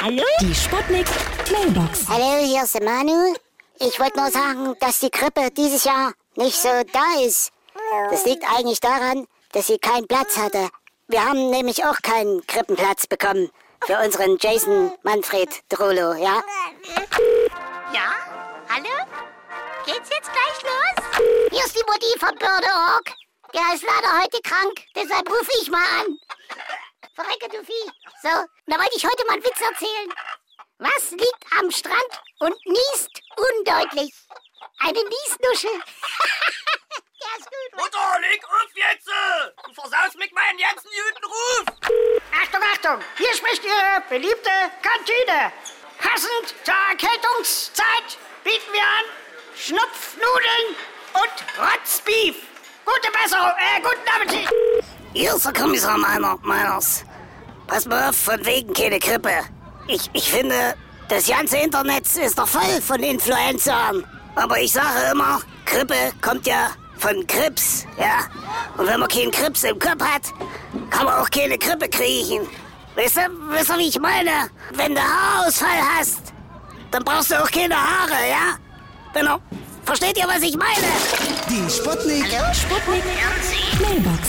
Hallo? Die Sputnik Mailbox. Hallo, hier ist der Manu. Ich wollte nur sagen, dass die Grippe dieses Jahr nicht so da ist. Das liegt eigentlich daran, dass sie keinen Platz hatte. Wir haben nämlich auch keinen Krippenplatz bekommen für unseren Jason Manfred Drolo, ja? Ja? Hallo? Geht's jetzt gleich los? Hier ist die Mutti von Bördeorg. Der ist leider heute krank, deshalb rufe ich mal an. Verrecke, du Vieh. So, da wollte ich heute mal einen Witz erzählen. Was liegt am Strand und niest undeutlich? Eine Niesnuschel. Der ist gut. Mutter, leg auf jetzt! Du versaust mich meinen ganzen guten Ruf! Achtung, Achtung! Hier spricht Ihre beliebte Kantine. Passend zur Erkältungszeit bieten wir an Schnupfnudeln und Rotzbeef. Gute Besserung, äh, guten Appetit! Hier ist der Kommissar Meiner, Meiners. Pass mal auf, von wegen keine Grippe. Ich, ich finde, das ganze Internet ist doch voll von Influencern. Aber ich sage immer, Grippe kommt ja von Krips, ja. Und wenn man keinen Krips im Kopf hat, kann man auch keine Grippe kriegen. Weißt du, weißt du, wie ich meine? Wenn du Haarausfall hast, dann brauchst du auch keine Haare, ja? Genau. Versteht ihr, was ich meine? Die Sputnik. Sputnik Mailbox.